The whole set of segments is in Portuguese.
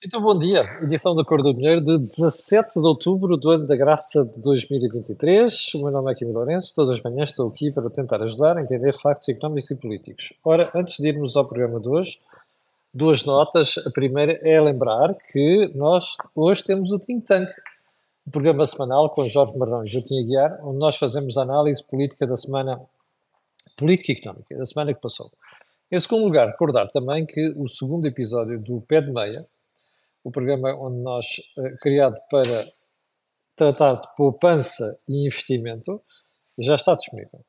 Então, bom dia. Edição da Cor do Dinheiro de 17 de outubro do ano da graça de 2023. O meu nome é Kim Lourenço. Todas as manhãs estou aqui para tentar ajudar a entender factos económicos e políticos. Ora, antes de irmos ao programa de hoje, duas notas. A primeira é lembrar que nós hoje temos o Think Tank, o programa semanal com Jorge Marrão e Joaquim Aguiar, onde nós fazemos a análise política da semana, política e económica, da semana que passou. Em segundo lugar, recordar também que o segundo episódio do Pé de Meia, o programa onde nós, eh, criado para tratar de poupança e investimento, já está disponível.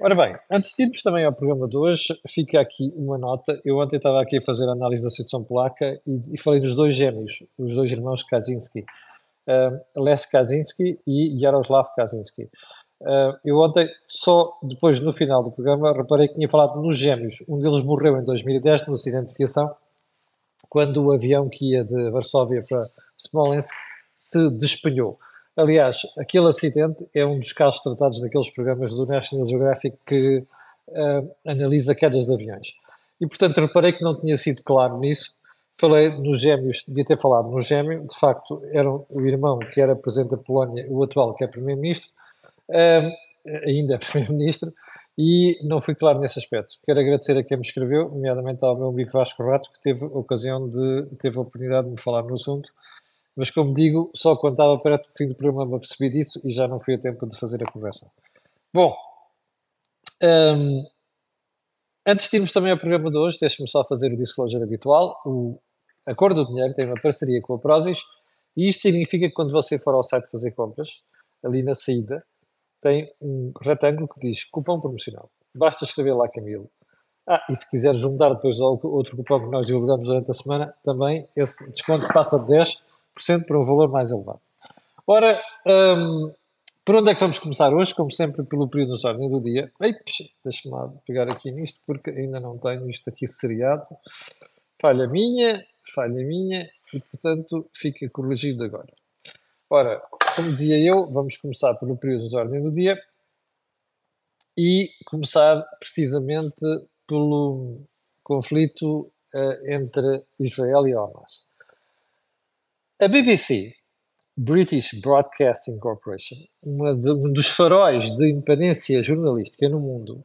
Ora bem, antes de irmos também ao programa de hoje, fica aqui uma nota. Eu ontem estava aqui a fazer a análise da situação polaca e, e falei dos dois gêmeos, os dois irmãos Kaczynski, uh, Les Kaczynski e Jaroslav Kaczynski. Uh, eu ontem, só depois no final do programa, reparei que tinha falado nos gêmeos. Um deles morreu em 2010 num acidente de aviação quando o avião que ia de Varsóvia para Smolensk se despenhou. Aliás, aquele acidente é um dos casos tratados naqueles programas do National Geographic que uh, analisa quedas de aviões. E, portanto, reparei que não tinha sido claro nisso. Falei nos gêmeos, devia ter falado no gêmeo, de facto, era o irmão que era presidente da Polónia, o atual que é primeiro-ministro, uh, ainda é primeiro-ministro, e não fui claro nesse aspecto. Quero agradecer a quem me escreveu, nomeadamente ao meu amigo Vasco Rato, que teve a ocasião de, teve a oportunidade de me falar no assunto, mas como digo, só quando estava perto do fim do programa me apercebi disso e já não fui a tempo de fazer a conversa. Bom, um, antes de irmos também ao programa de hoje, deixe-me só fazer o disclosure habitual. O Acordo do Dinheiro tem uma parceria com a Prozis e isto significa que quando você for ao site fazer compras, ali na saída, tem um retângulo que diz cupom promocional. Basta escrever lá Camilo. Ah, e se quiser juntar depois ao outro cupom que nós divulgamos durante a semana, também esse desconto passa de 10% para um valor mais elevado. Ora, um, por onde é que vamos começar hoje? Como sempre, pelo período de ordem do dia. Deixa-me lá pegar aqui nisto, porque ainda não tenho isto aqui seriado. Falha minha, falha minha, e portanto fica corrigido agora. Ora, como dizia eu, vamos começar pelo período de ordem do dia e começar precisamente pelo conflito uh, entre Israel e Hamas. A BBC, British Broadcasting Corporation, de, um dos faróis de independência jornalística no mundo,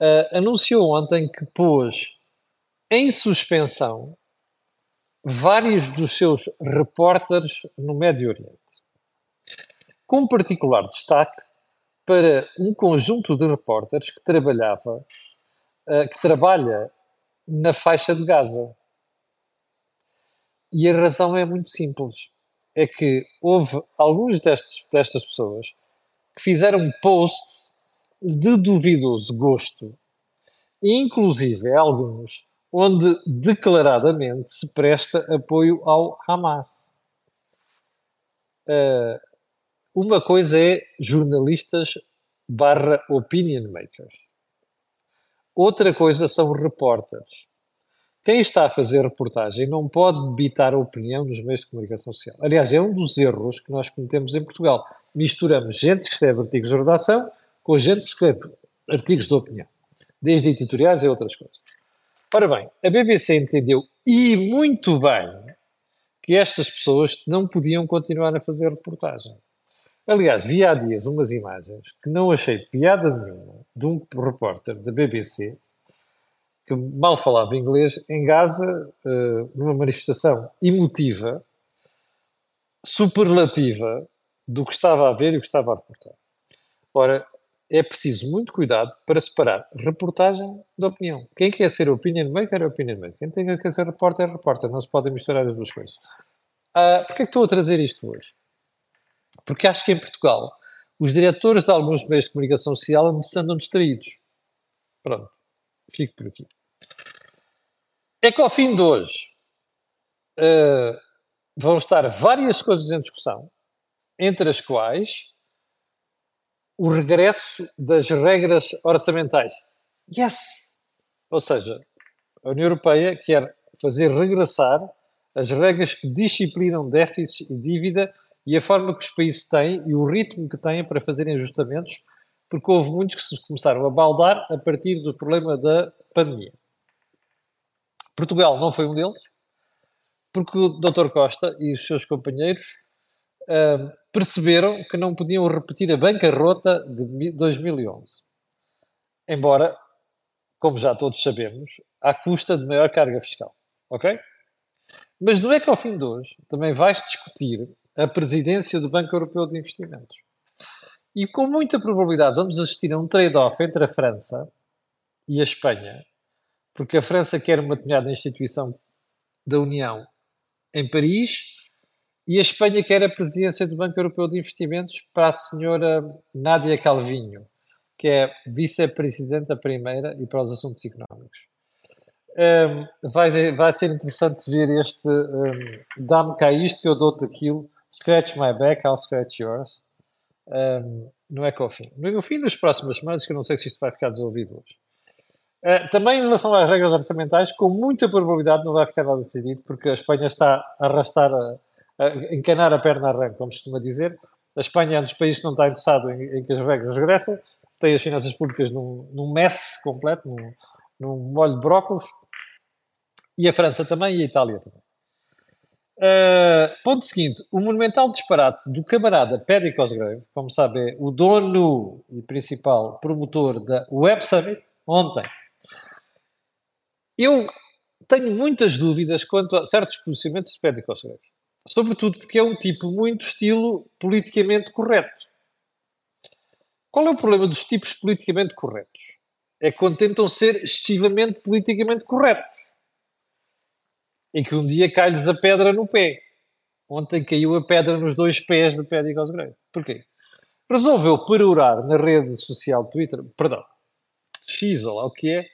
uh, anunciou ontem que pôs em suspensão vários dos seus repórteres no Médio Oriente com particular destaque para um conjunto de repórteres que trabalhava, uh, que trabalha na faixa de Gaza. E a razão é muito simples. É que houve alguns destes, destas pessoas que fizeram posts de duvidoso gosto, inclusive alguns onde declaradamente se presta apoio ao Hamas. Uh, uma coisa é jornalistas barra opinion makers. Outra coisa são repórteres. Quem está a fazer reportagem não pode debitar a opinião nos meios de comunicação social. Aliás, é um dos erros que nós cometemos em Portugal. Misturamos gente que escreve artigos de redação com gente que escreve artigos de opinião, desde editoriais a outras coisas. Ora bem, a BBC entendeu, e muito bem, que estas pessoas não podiam continuar a fazer reportagem. Aliás, vi há dias umas imagens que não achei piada nenhuma de um repórter da BBC que mal falava inglês em Gaza, uh, numa manifestação emotiva, superlativa do que estava a ver e o que estava a reportar. Ora, é preciso muito cuidado para separar reportagem da opinião. Quem quer ser opinion maker é opinion maker. Quem tem que ser repórter é repórter. Não se podem misturar as duas coisas. Uh, Porquê é que estou a trazer isto hoje? Porque acho que em Portugal os diretores de alguns meios de comunicação social andam distraídos. Pronto, fico por aqui. É que ao fim de hoje uh, vão estar várias coisas em discussão, entre as quais o regresso das regras orçamentais. Yes! Ou seja, a União Europeia quer fazer regressar as regras que disciplinam déficits e dívida e a forma que os países têm e o ritmo que têm para fazerem ajustamentos, porque houve muitos que se começaram a baldar a partir do problema da pandemia. Portugal não foi um deles. porque o Dr. Costa e os seus companheiros uh, perceberam que não podiam repetir a bancarrota de 2011. Embora, como já todos sabemos, à custa de maior carga fiscal. Ok? Mas não é que ao fim de hoje também vais discutir a presidência do Banco Europeu de Investimentos. E com muita probabilidade vamos assistir a um trade-off entre a França e a Espanha, porque a França quer uma determinada instituição da União em Paris e a Espanha quer a presidência do Banco Europeu de Investimentos para a senhora Nádia Calvinho, que é vice-presidenta primeira e para os assuntos económicos. Um, vai, vai ser interessante ver este um, dá-me cá isto que eu dou-te aquilo, scratch my back, I'll scratch yours. Um, no Ecofin. No Ecofin, nas próximas semanas, que eu não sei se isto vai ficar desenvolvido hoje. Uh, também em relação às regras orçamentais, com muita probabilidade não vai ficar nada decidido, porque a Espanha está a arrastar, a, a encanar a perna arranque, como costuma dizer. A Espanha é um dos países que não está interessado em, em que as regras regressem, tem as finanças públicas num, num mess completo, num, num molho de brócolos, e a França também e a Itália também. Uh, ponto seguinte: o monumental disparate do camarada Paddy Cosgrave, como sabe, é o dono e principal promotor da Web Summit, ontem. Eu tenho muitas dúvidas quanto a certos posicionamentos de Paddy Cosgrave. Sobretudo porque é um tipo muito estilo politicamente correto. Qual é o problema dos tipos politicamente corretos? É quando tentam ser excessivamente politicamente corretos em que um dia cai-lhes a pedra no pé. Ontem caiu a pedra nos dois pés de Paddy Cosgrave. Porquê? Resolveu perorar na rede social Twitter, perdão, X ou lá o que é,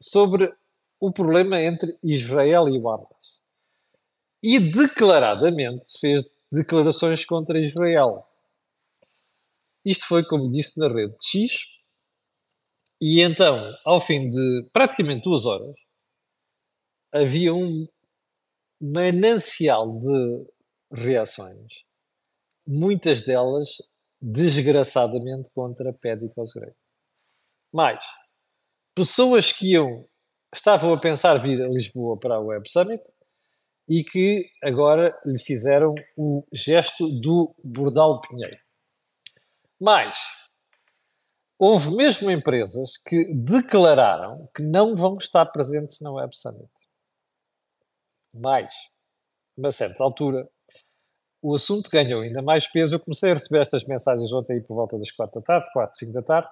sobre o problema entre Israel e o Hamas. E declaradamente fez declarações contra Israel. Isto foi, como disse, na rede X. E então, ao fim de praticamente duas horas, havia um manancial de reações, muitas delas desgraçadamente contra Paddy Cosgrave. Mais, pessoas que iam, estavam a pensar vir a Lisboa para a Web Summit e que agora lhe fizeram o gesto do Bordal Pinheiro. Mais, houve mesmo empresas que declararam que não vão estar presentes na Web Summit mais, a uma certa altura, o assunto ganhou ainda mais peso. Eu comecei a receber estas mensagens ontem por volta das quatro da tarde, quatro, cinco da tarde,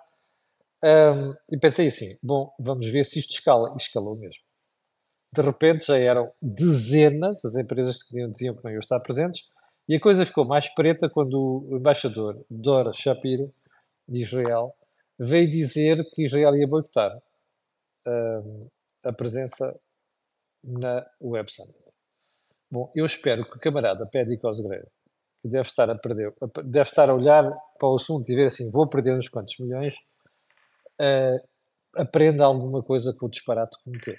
um, e pensei assim: bom, vamos ver se isto escala. E escalou mesmo. De repente já eram dezenas as empresas que diziam que não iam estar presentes, e a coisa ficou mais preta quando o embaixador Dora Shapiro, de Israel, veio dizer que Israel ia boicotar um, a presença na Web Summit. Bom, eu espero que o camarada Paddy Cosgrave, que deve estar a perder, deve estar a olhar para o assunto e ver assim, vou perder uns quantos milhões, uh, aprenda alguma coisa com o disparate que cometeu.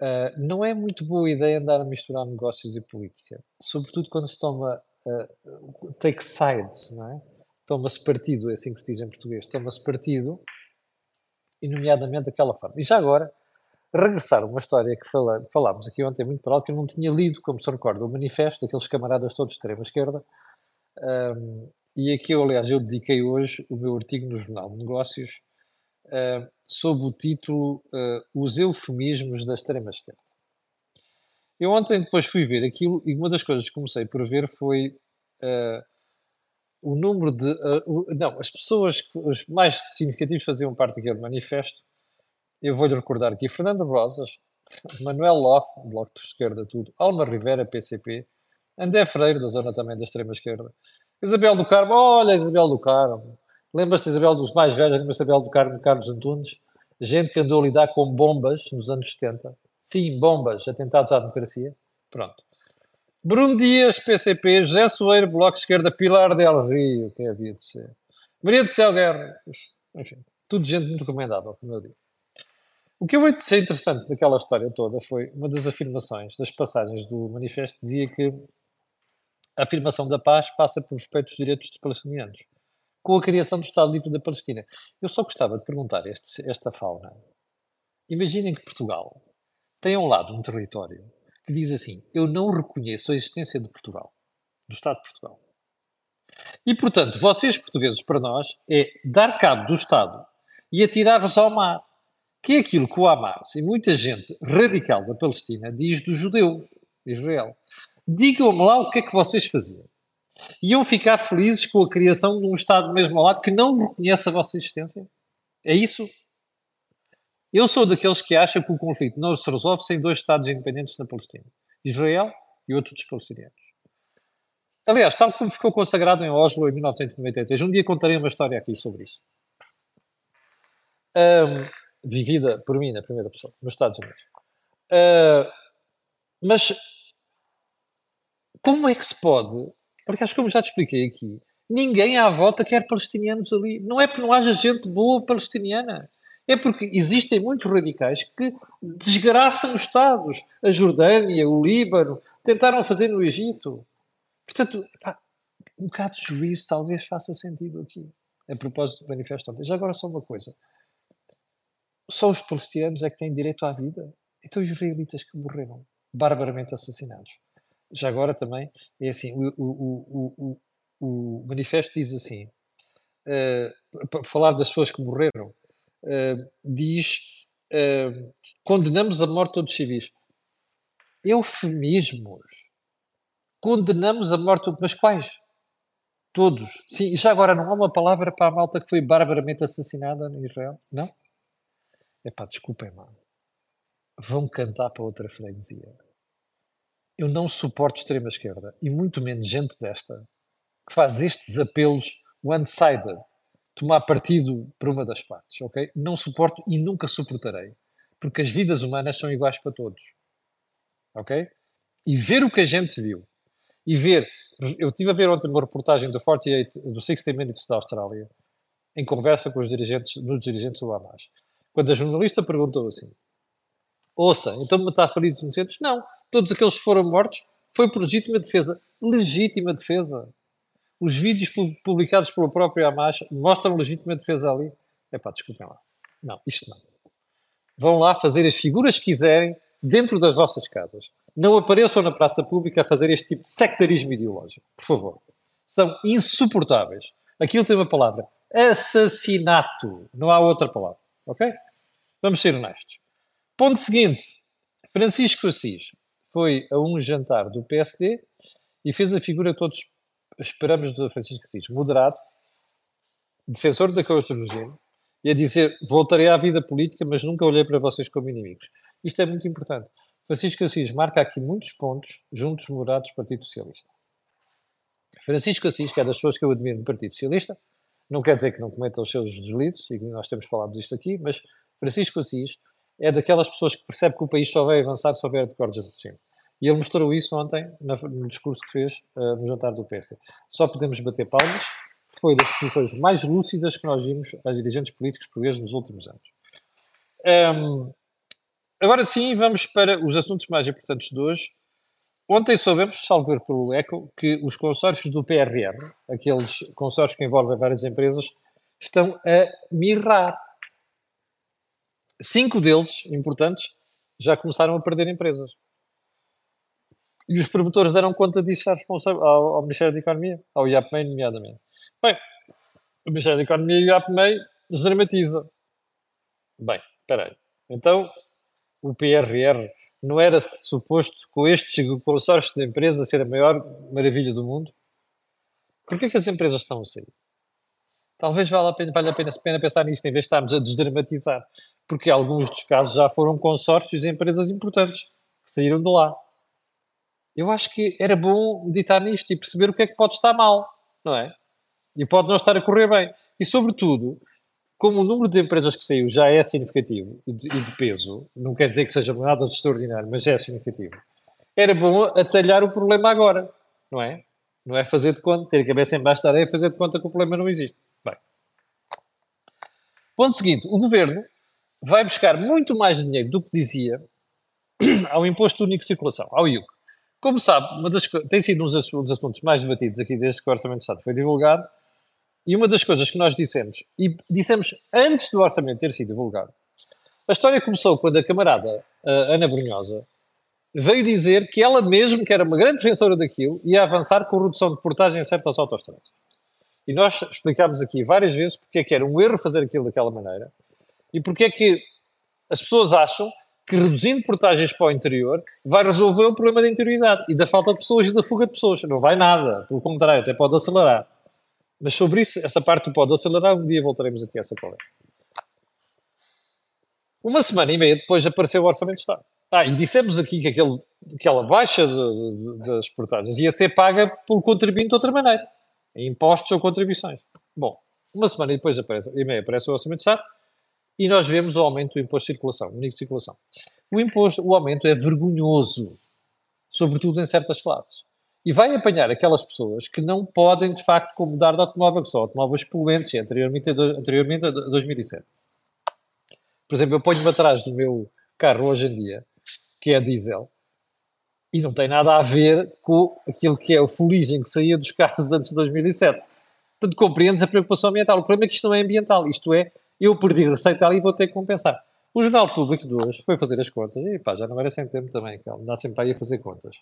Uh, não é muito boa ideia andar a misturar negócios e política, sobretudo quando se toma uh, take sides, não é? Toma-se partido, é assim que se diz em português, toma-se partido, e nomeadamente daquela forma. E já agora, regressar a uma história que fala, falámos aqui ontem muito para que eu não tinha lido, como se recorda, o manifesto daqueles camaradas todos de extrema-esquerda, um, e aqui, eu, aliás, eu dediquei hoje o meu artigo no Jornal de Negócios uh, sob o título uh, Os eufemismos da extrema-esquerda. Eu ontem depois fui ver aquilo e uma das coisas que comecei por ver foi uh, o número de... Uh, não, as pessoas, que, os mais significativos faziam parte daquele manifesto eu vou-lhe recordar aqui Fernando Rosas, Manuel Loff, Bloco de Esquerda, tudo, Alma Rivera, PCP, André Freire, da zona também da extrema-esquerda, Isabel do Carmo, olha Isabel do Carmo, lembra-se Isabel dos mais velhos, lembra-se Isabel do Carmo, Carlos Antunes, gente que andou a lidar com bombas nos anos 70, sim, bombas, atentados à democracia, pronto. Bruno Dias, PCP, José Soeiro, Bloco de Esquerda, Pilar Del Rio, que havia de ser, Maria do Céu Guerra, enfim, tudo gente muito recomendável, como eu digo. O que eu achei interessante daquela história toda foi uma das afirmações, das passagens do manifesto, dizia que a afirmação da paz passa por respeito dos direitos dos palestinianos, com a criação do Estado Livre da Palestina. Eu só gostava de perguntar este, esta fauna. Imaginem que Portugal tem um lado um território que diz assim: Eu não reconheço a existência de Portugal, do Estado de Portugal. E, portanto, vocês portugueses, para nós, é dar cabo do Estado e atirar-vos ao mar. Que é aquilo que o Hamas e muita gente radical da Palestina diz dos judeus, de Israel. Digam-me lá o que é que vocês faziam. Iam ficar felizes com a criação de um Estado mesmo ao lado que não reconhece a vossa existência? É isso? Eu sou daqueles que acham que o conflito não se resolve sem dois Estados independentes na Palestina: Israel e outro dos palestinianos. Aliás, tal como ficou consagrado em Oslo em 1993, um dia contarei uma história aqui sobre isso. Um, vivida por mim na primeira pessoa, nos Estados Unidos. Uh, mas como é que se pode? Aliás, como já te expliquei aqui, ninguém à volta quer palestinianos ali. Não é porque não haja gente boa palestiniana. É porque existem muitos radicais que desgraçam os Estados. A Jordânia, o Líbano, tentaram fazer no Egito. Portanto, pá, um bocado de juízo talvez faça sentido aqui. A propósito do manifesto ontem. Já agora só uma coisa. Só os palestinianos é que têm direito à vida? Então os israelitas que morreram, barbaramente assassinados. Já agora também, é assim, o, o, o, o, manifesto diz assim, uh, para falar das pessoas que morreram, uh, diz, uh, condenamos a morte de todos os civis. Eufemismos condenamos a morte, mas quais? Todos. Sim, e já agora não há uma palavra para a malta que foi barbaramente assassinada em Israel? Não? É pá, desculpem, mano. Vão cantar para outra freguesia. Eu não suporto extrema-esquerda, e muito menos gente desta, que faz estes apelos one-sided, tomar partido por uma das partes, ok? Não suporto e nunca suportarei, porque as vidas humanas são iguais para todos, ok? E ver o que a gente viu, e ver. Eu estive a ver ontem uma reportagem do 48, do 60 Minutes da Austrália, em conversa com os dirigentes, nos dirigentes do Hamas. Quando a jornalista perguntou assim: Ouça, então matar feridos inocentes? Não. Todos aqueles que foram mortos foi por legítima defesa. Legítima defesa. Os vídeos publicados pelo próprio Hamas mostram legítima defesa ali. É pá, desculpem lá. Não, isto não. Vão lá fazer as figuras que quiserem dentro das vossas casas não apareçam na praça pública a fazer este tipo de sectarismo ideológico, por favor. São insuportáveis. Aquilo tem uma palavra: assassinato. Não há outra palavra. Ok? Vamos ser honestos. Ponto seguinte: Francisco Assis foi a um jantar do PSD e fez a figura que todos esperamos de Francisco Assis: moderado, defensor da causa do regime, e a dizer: voltarei à vida política, mas nunca olhei para vocês como inimigos. Isto é muito importante. Francisco Assis marca aqui muitos pontos juntos morados do Partido Socialista. Francisco Assis, que é das pessoas que eu admiro no Partido Socialista, não quer dizer que não cometa os seus deslizes, e nós temos falado disto aqui, mas Francisco Assis é daquelas pessoas que percebe que o país só vai avançar se houver decordes de regime. E ele mostrou isso ontem no discurso que fez uh, no jantar do PSD. Só podemos bater palmas, foi das posições mais lúcidas que nós vimos às dirigentes políticos portugueses nos últimos anos. Um, Agora sim, vamos para os assuntos mais importantes de hoje. Ontem soubemos, salvo ver pelo ECO, que os consórcios do PRR, aqueles consórcios que envolvem várias empresas, estão a mirrar. Cinco deles, importantes, já começaram a perder empresas. E os promotores deram conta disso ao, ao Ministério da Economia, ao IAPMEI, nomeadamente. Bem, o Ministério da Economia e o IAPMEI desdramatiza. Bem, espera aí. Então, o PRR não era suposto com estes consórcios de empresas ser a maior maravilha do mundo? Por que, as empresas estão a sair? Talvez valha a pena, valha a pena, pena pensar nisto em vez de estarmos a desdramatizar, porque alguns dos casos já foram consórcios de empresas importantes que saíram de lá. Eu acho que era bom meditar nisto e perceber o que é que pode estar mal, não é? E pode não estar a correr bem. E, sobretudo, como o número de empresas que saiu já é significativo e de, e de, peso, não quer dizer que seja nada de extraordinário, mas é significativo, era bom atalhar o problema agora, não é? Não é fazer de conta, ter a cabeça embaixo da areia e fazer de conta que o problema não existe. Ponto seguinte, o governo vai buscar muito mais dinheiro do que dizia ao Imposto Único de Circulação, ao IUC. Como sabe, uma das, tem sido um dos assuntos mais debatidos aqui desde que o Orçamento de Estado foi divulgado, e uma das coisas que nós dissemos, e dissemos antes do orçamento ter sido divulgado, a história começou quando a camarada a Ana Brunhosa veio dizer que ela mesmo, que era uma grande defensora daquilo, ia avançar com redução de portagem em certas autostradas. E nós explicámos aqui várias vezes porque é que era um erro fazer aquilo daquela maneira e porque é que as pessoas acham que reduzindo portagens para o interior vai resolver o problema da interioridade e da falta de pessoas e da fuga de pessoas. Não vai nada, pelo contrário, até pode acelerar. Mas sobre isso, essa parte pode acelerar, um dia voltaremos aqui a essa conversa. Uma semana e meia depois apareceu o Orçamento de Estado. Ah, e dissemos aqui que aquele, aquela baixa de, de, das portagens ia ser paga pelo contribuinte de outra maneira, impostos ou contribuições. Bom, uma semana depois aparece, e meia aparece o Orçamento de Estado e nós vemos o aumento do imposto de circulação, único de circulação. O imposto, o aumento é vergonhoso, sobretudo em certas classes. E vai apanhar aquelas pessoas que não podem, de facto, mudar de automóvel, que são automóveis poluentes, anteriormente, anteriormente a 2007. Por exemplo, eu ponho-me atrás do meu carro hoje em dia, que é diesel, e não tem nada a ver com aquilo que é o fuligem que saía dos carros antes de 2007. Portanto, compreendes a preocupação ambiental. O problema é que isto não é ambiental, isto é eu perdi receita ali e vou ter que compensar. O Jornal Público de hoje foi fazer as contas, e pá, já não era sem tempo também, que dá sempre aí a fazer contas.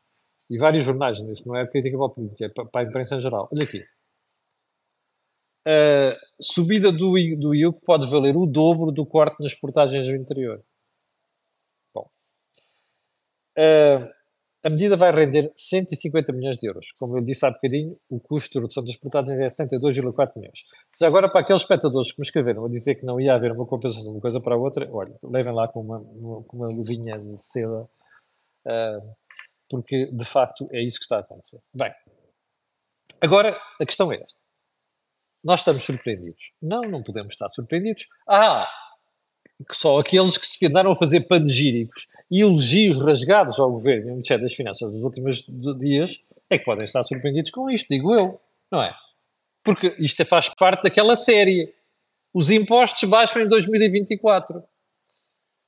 E vários jornais nisso, não é crítica para o público, é para a imprensa em geral. Olha aqui. A subida do, do IUC pode valer o dobro do corte nas portagens do interior. Bom. Uh, a medida vai render 150 milhões de euros. Como eu disse há bocadinho, o custo de redução das portagens é 62,4 milhões. Já agora, para aqueles espectadores que me escreveram a dizer que não ia haver uma compensação de uma coisa para a outra, olha, levem lá com uma, uma, com uma luvinha de seda, uh, porque de facto é isso que está a acontecer. Bem, agora a questão é esta. Nós estamos surpreendidos. Não, não podemos estar surpreendidos. Ah, que só aqueles que se andaram a fazer panegíricos e elogios rasgados ao governo e ao Ministério das Finanças nos últimos dias é que podem estar surpreendidos com isto, digo eu, não é? Porque isto faz parte daquela série. Os impostos baixam em 2024.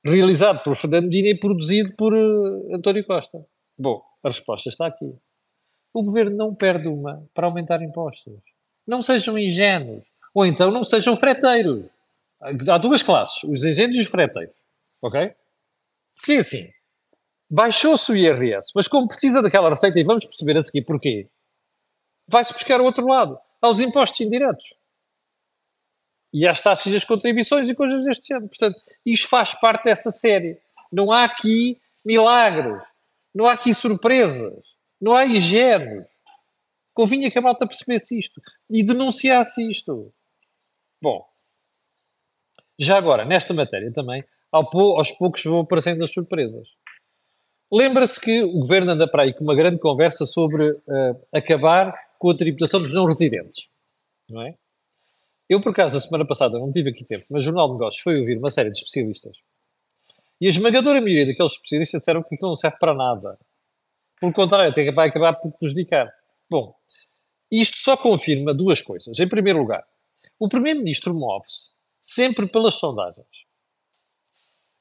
Realizado por Fernando Medina e produzido por uh, António Costa. Bom, a resposta está aqui. O governo não perde uma para aumentar impostos. Não sejam ingênuos. Ou então não sejam freteiros. Há duas classes, os ingênuos e os freteiros. Ok? Porque assim, baixou-se o IRS, mas como precisa daquela receita, e vamos perceber a seguir porquê, vai-se buscar o outro lado, aos impostos indiretos. E às taxas das contribuições e coisas deste género. Portanto, isto faz parte dessa série. Não há aqui milagres, não há aqui surpresas, não há ingênuos. Convinha que a malta percebesse isto e denunciasse isto. Bom, já agora, nesta matéria também, aos poucos vão aparecendo as surpresas. Lembra-se que o governo anda para aí com uma grande conversa sobre uh, acabar com a tributação dos não residentes, não é? Eu, por acaso, a semana passada não tive aqui tempo, mas o Jornal de Negócios foi ouvir uma série de especialistas e a esmagadora maioria daqueles especialistas disseram que aquilo não serve para nada. Pelo contrário, até vai acabar por prejudicar. Bom, isto só confirma duas coisas. Em primeiro lugar, o Primeiro-Ministro move-se sempre pelas sondagens.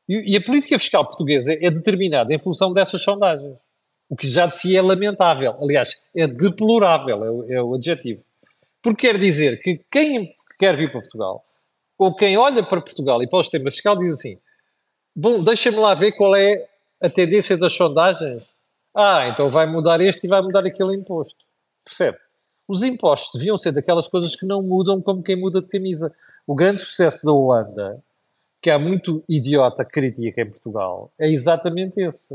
E, e, a política fiscal portuguesa é determinada em função dessas sondagens. O que já de si é lamentável. Aliás, é deplorável, é é o adjetivo. Porque quer dizer que quem quer vir para Portugal, ou quem olha para Portugal e para o sistema fiscal, diz assim: bom, deixa-me lá ver qual é a tendência das sondagens. Ah, então vai mudar este e vai mudar aquele imposto. Percebe? Os impostos deviam ser daquelas coisas que não mudam como quem muda de camisa. O grande sucesso da Holanda, que há muito idiota que critica em Portugal, é exatamente esse.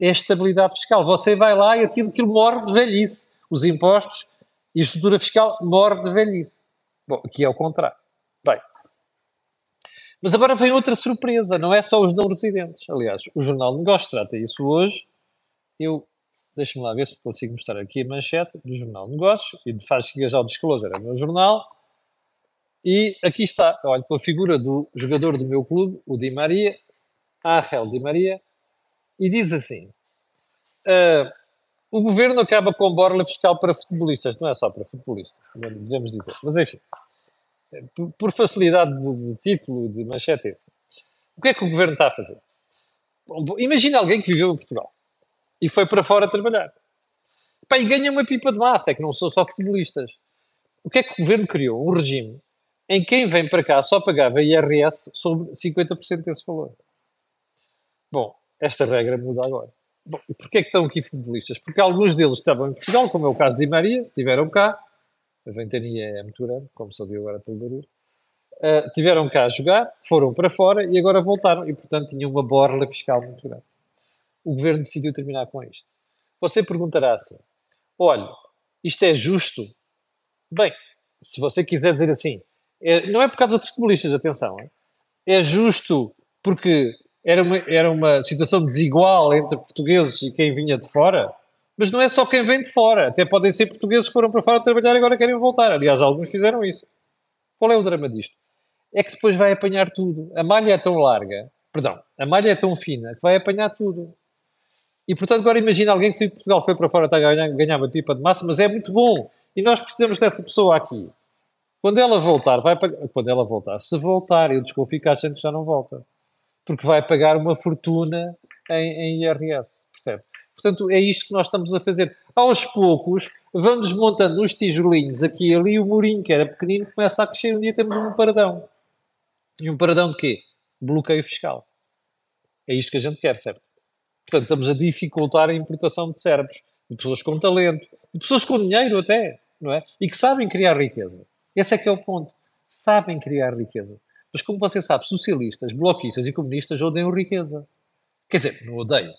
É a estabilidade fiscal. Você vai lá e aquilo, aquilo morre de velhice. Os impostos e a estrutura fiscal morre de velhice. Bom, aqui é o contrário. Bem, mas agora vem outra surpresa, não é só os não residentes. Aliás, o Jornal de Negócios trata isso hoje. Eu, deixe-me lá ver se consigo mostrar aqui a manchete do Jornal de Negócios, e faz chegar já o disclosure, é o meu jornal. E aqui está, olha, com a figura do jogador do meu clube, o Di Maria, Ángel Di Maria, e diz assim: uh, o governo acaba com borla fiscal para futebolistas, não é só para futebolistas, devemos dizer, mas enfim, por, facilidade de, título, de manchete, é assim. o que é que o governo está a fazer? Imagina alguém que viveu em Portugal e foi para fora trabalhar. Pá, e ganha uma pipa de massa, é que não são só futebolistas. O que é que o governo criou? Um regime em quem vem para cá só pagava IRS sobre 50% desse valor. Bom, esta regra muda agora. Bom, porquê é que estão aqui futebolistas? Porque alguns deles estavam em Portugal, como é o caso de Di Maria, tiveram cá, a ventania é muito grande, como se ouviu agora pelo barulho, uh, tiveram cá a jogar, foram para fora e agora voltaram, e portanto tinham uma borla fiscal muito grande. O governo decidiu terminar com isto. Você perguntará assim, olha, isto é justo? Bem, se você quiser dizer assim, é, não é por causa de futebolistas, atenção, é, justo porque era uma, era uma situação desigual entre portugueses e quem vinha de fora, mas não é só quem vem de fora, até podem ser portugueses que foram para fora trabalhar e agora querem voltar. Aliás, alguns fizeram isso. Qual é o drama disto? É que depois vai apanhar tudo. A malha é tão larga, perdão, a malha é tão fina que vai apanhar tudo. E portanto, agora imagina alguém que se Portugal foi para fora está a ganhar, ganhar uma tipa de massa, mas é muito bom. E nós precisamos dessa pessoa aqui. Quando ela voltar, vai pagar. Quando ela voltar, se voltar, eu desconfio que a gente já não volta porque vai pagar uma fortuna em, em IRS, percebe? Portanto, é isto que nós estamos a fazer. Aos poucos, vamos montando os tijolinhos aqui e ali, o murinho, que era pequenino, começa a crescer. Um dia temos um paradão. E um paradão de quê? Bloqueio fiscal. É isto que a gente quer, certo? Portanto, estamos a dificultar a importação de cérebros, de pessoas com talento, de pessoas com dinheiro até, não é? E que sabem criar riqueza. Esse é que é o ponto. Sabem criar riqueza. Mas como você sabe, socialistas, bloquistas e comunistas odeiam riqueza. Quer dizer, não odeiam.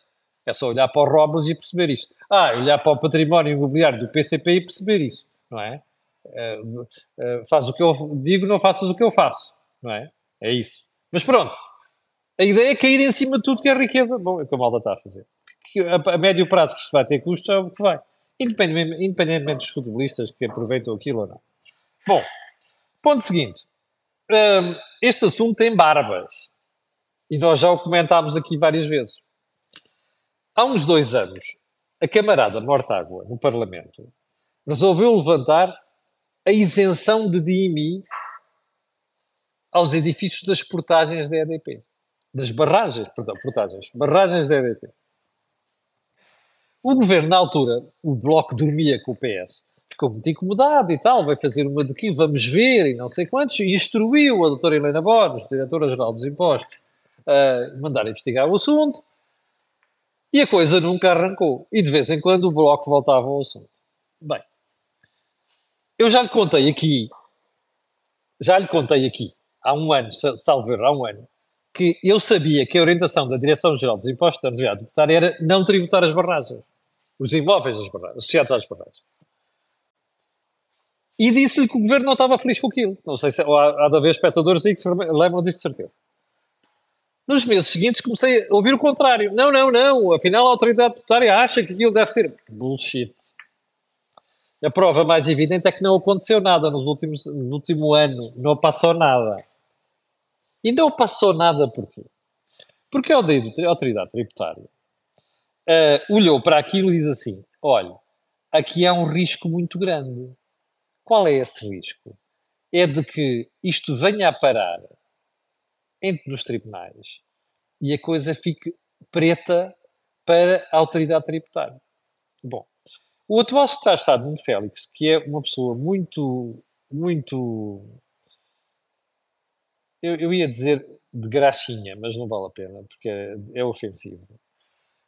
É só olhar para o Robles e perceber isto. Ah, olhar para o património imobiliário do PCP e perceber isso, não é? Uh, uh, faz o que eu digo, não faças o que eu faço, não é? É isso. Mas pronto, a ideia é cair em cima de tudo que é riqueza. Bom, é o que a malda está a fazer. A, a médio prazo que isto vai ter custos é o que vai. Independentemente, independentemente dos futebolistas que aproveitam aquilo ou não. Bom, ponto seguinte este assunto tem barbas. E nós já o comentámos aqui várias vezes. Há uns dois anos, a camarada Mortágua, no Parlamento, resolveu levantar a isenção de DIMI aos edifícios das portagens da EDP. Das barragens, perdão, portagens, barragens da EDP. O governo, na altura, o Bloco dormia com o PS, ficou muito incomodado e tal, vai fazer uma de que vamos ver e não sei quantos, e instruiu a doutora Helena Borges, diretora-geral dos impostos, a mandar investigar o assunto, e a coisa nunca arrancou. E de vez em quando o bloco voltava ao assunto. Bem, eu já lhe contei aqui, já lhe contei aqui, há um ano, salvo há um ano, que eu sabia que a orientação da Direção-Geral dos Impostos da Universidade Tributária era não tributar as barragens, os imóveis das barragens, associados às barragens e disse-lhe que o governo não estava feliz com aquilo. Não sei se há, há de haver espectadores aí que se lembram disto de certeza. Nos meses seguintes comecei a ouvir o contrário. Não, não, não. Afinal, a autoridade tributária acha que aquilo deve ser. Bullshit. A prova mais evidente é que não aconteceu nada nos últimos, no último ano. Não passou nada. E não passou nada porquê? Porque a autoridade tributária uh, olhou para aquilo e diz assim: olha, aqui há um risco muito grande. Qual é esse risco? É de que isto venha a parar entre os tribunais e a coisa fique preta para a autoridade tributária. Bom, o atual secretário de Estado, Nuno Félix, que é uma pessoa muito, muito, eu, eu, ia dizer de graxinha, mas não vale a pena, porque é, é ofensivo.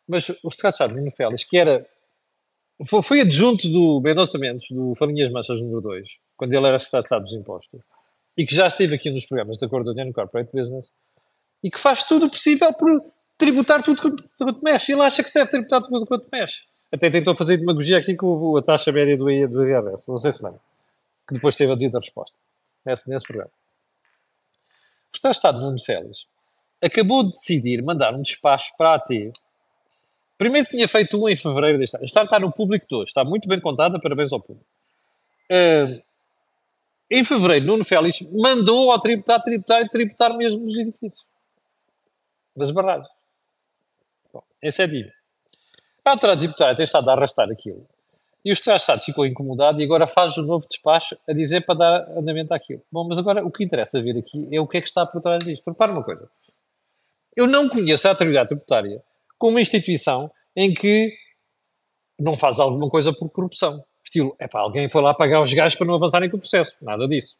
Mas o secretário de Estado, Nuno Félix, que era foi, adjunto do Mendonça Mendes, do Farinhas Massas número 2, quando ele era secretário de dos Impostos, e que já esteve aqui nos programas da Cor do União Corporate Business, e que faz tudo o possível por tributar tudo quanto mexe. Ele acha que se deve tributar tudo quanto mexe. Até tentou fazer demagogia aqui com a taxa média do, do IRS, não sei se lembra, que depois teve a dita resposta nesse, nesse programa. O Estado de Nuno Félix acabou de decidir mandar um despacho para a AT Primeiro tinha feito um em fevereiro deste ano. História está no público de hoje. Está muito bem contada. Parabéns ao público. Uh, em fevereiro, Nuno Félix mandou ao tributar, tributar e tributar mesmo os edifícios. Das barragens. Bom, esse é dívida. A autoridade tributária tem estado a arrastar aquilo. E o Estado ficou incomodado e agora faz um novo despacho a dizer para dar andamento àquilo. Bom, mas agora o que interessa ver aqui é o que é que está por trás disto. Repare uma coisa. Eu não conheço a autoridade tributária com uma instituição em que não faz alguma coisa por corrupção. Estilo, é para alguém foi lá pagar os gajos para não avançarem com o processo. Nada disso.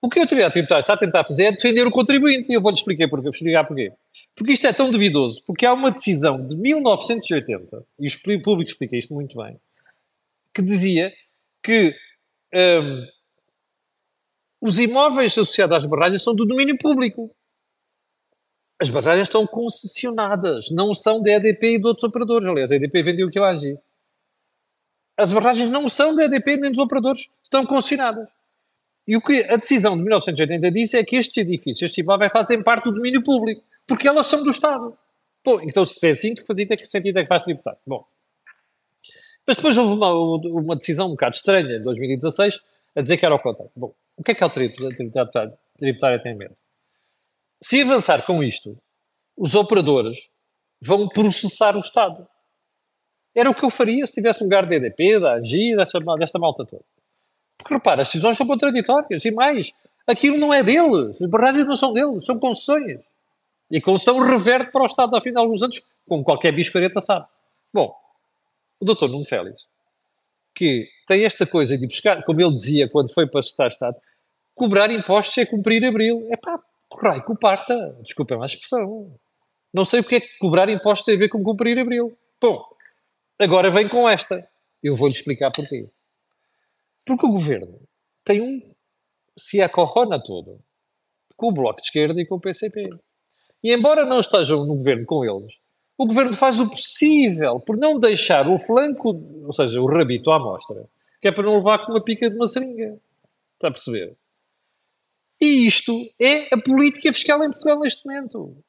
O que a autoridade tributária está a tentar fazer é defender o contribuinte. E eu vou-lhe explicar porquê. explicar porquê. Porque isto é tão duvidoso, porque há uma decisão de 1980, e o público explica isto muito bem, que dizia que um, os imóveis associados às barragens são do domínio público. As barragens estão concessionadas, não são da EDP e de outros operadores. Aliás, a EDP vendeu aquilo à AGI. As barragens não são da EDP nem dos operadores, estão concessionadas. E o que a decisão de 1980 diz é que estes edifícios, estes imóveis, fazem parte do domínio público, porque elas são do Estado. Bom, então se é assim, que sentido é que faz tributar? Bom, mas depois houve uma, uma, decisão um bocado estranha, em 2016, a dizer que era o contrário. Bom, o que é que a tributária tem medo? Se avançar com isto, os operadores vão processar o Estado. Era o que eu faria se tivesse lugar da EDP, da AGI, desta, desta malta toda. Porque repara, as decisões são contraditórias e mais, aquilo não é deles, as barragens não são deles, são concessões. E a concessão reverte para o Estado ao fim de alguns anos, como qualquer biscareta sabe. Bom, o doutor Nuno Félix, que tem esta coisa de buscar, como ele dizia quando foi para o Estado, cobrar impostos é cumprir abril. É pá, corrai com parta. Desculpem a expressão. Não sei o que é que cobrar impostos tem a ver com cumprir abril. Bom, agora vem com esta. Eu vou-lhe explicar porquê. Porque o governo tem um se acorrona todo com o Bloco de Esquerda e com o PCP. E embora não estejam no governo com eles, o governo faz o possível por não deixar o flanco, ou seja, o rabito à mostra, que é para não levar com uma pica de uma seringa. Está a perceber? E isto é a política fiscal em Portugal neste momento.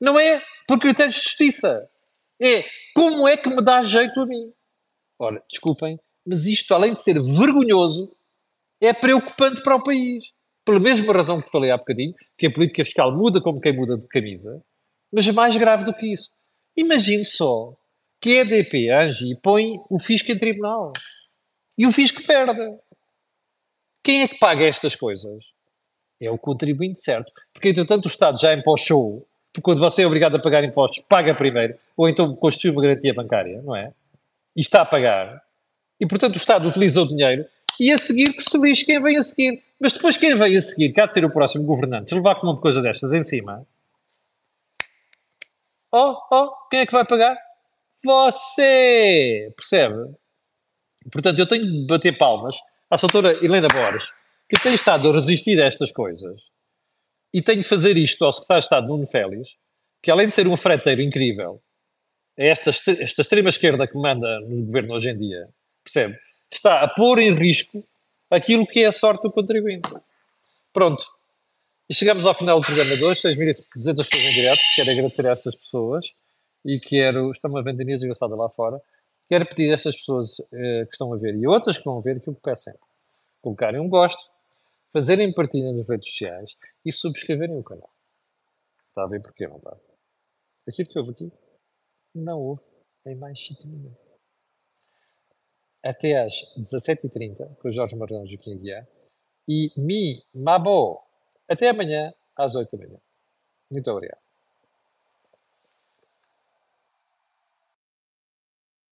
Não é por critérios de justiça. É como é que me dá jeito a mim. Ora, desculpem, mas isto, além de ser vergonhoso, é preocupante para o país. Pela mesma razão que falei há bocadinho, que a política fiscal muda como quem muda de camisa, mas é mais grave do que isso. Imagine só que a EDP, a ANGI, põe o fisco em tribunal. E o fisco perde. Quem é que paga estas coisas? É o contribuinte certo. Porque, entretanto, o Estado já impostou, porque quando você é obrigado a pagar impostos, paga primeiro, ou então constitui uma garantia bancária, não é? E está a pagar. E, portanto, o Estado utiliza o dinheiro e a seguir que se lixe quem vem a seguir. Mas depois quem vem a seguir, que há de ser o próximo governante, se levar com uma coisa destas em cima, oh, oh, quem é que vai pagar? Você! Percebe? Portanto, eu tenho de bater palmas à doutora Helena Borges, que tem estado a resistir a estas coisas, e tenho de fazer isto ao secretário de Estado Nuno Félix, que além de ser um freteiro incrível, é esta, esta extrema-esquerda que manda no governo hoje em dia, Percebe? Está a pôr em risco aquilo que é a sorte do contribuinte. Pronto. E chegamos ao final do programa de hoje, 6.200 pessoas em direto. Quero agradecer a estas pessoas e quero. Está uma ventania desgraçada lá fora. Quero pedir a estas pessoas eh, que estão a ver e outras que vão ver que o que peçam colocarem um gosto, fazerem partilha nas redes sociais e subscreverem o canal. Está a ver porquê, não está? Aquilo que houve aqui não houve em mais sítio nenhum até às 17h30 com o Jorge Marrão e Joaquim Guiar e Mi Mabo até amanhã às 8 da manhã. Muito obrigado.